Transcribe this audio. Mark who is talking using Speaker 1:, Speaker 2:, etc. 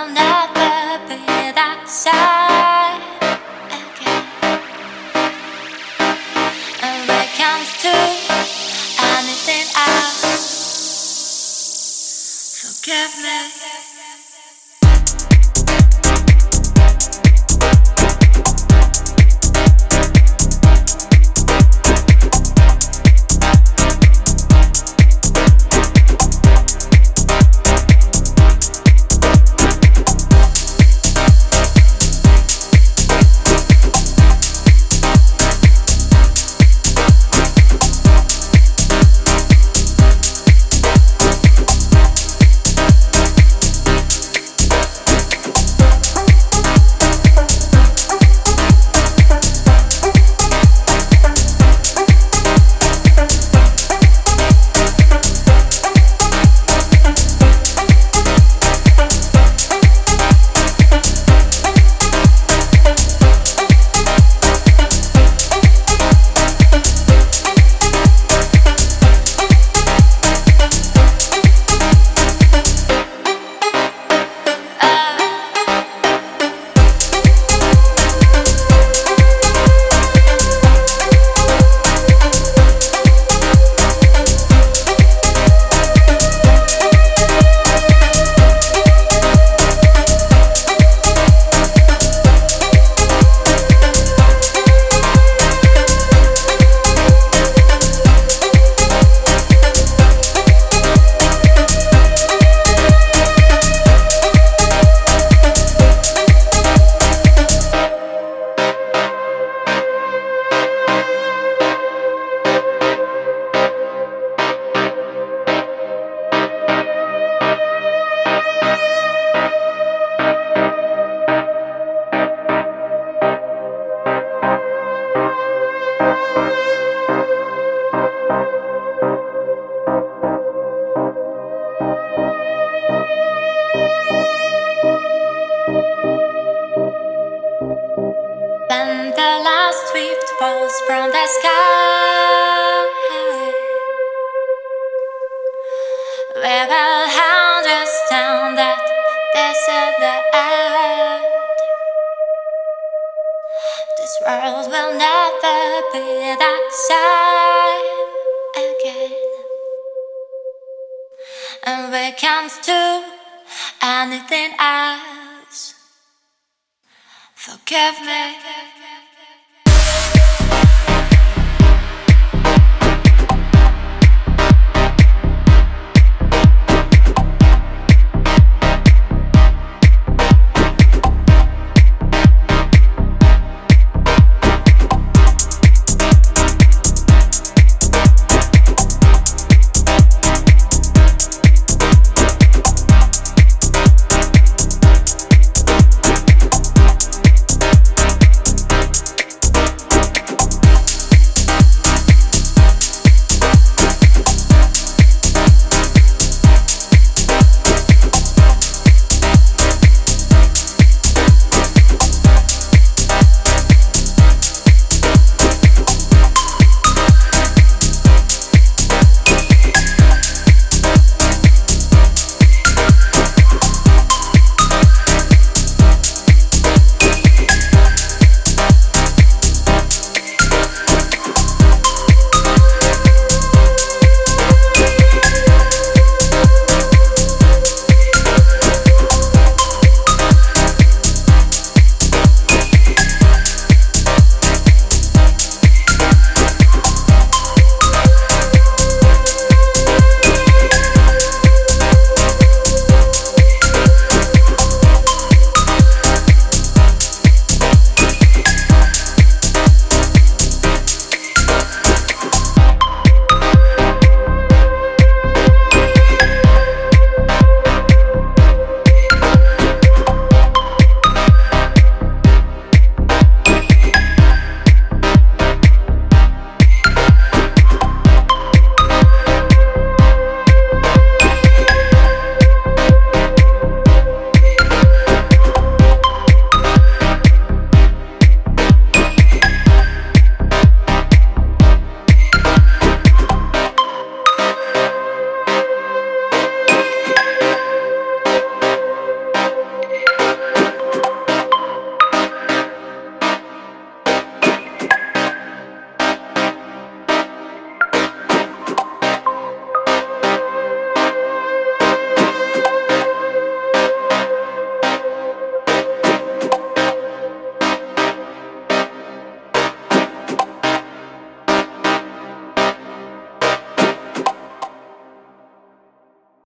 Speaker 1: will never be that same falls from the sky, we will understand that this is the end. This world will never be the same again. And it comes to anything else. Forgive me.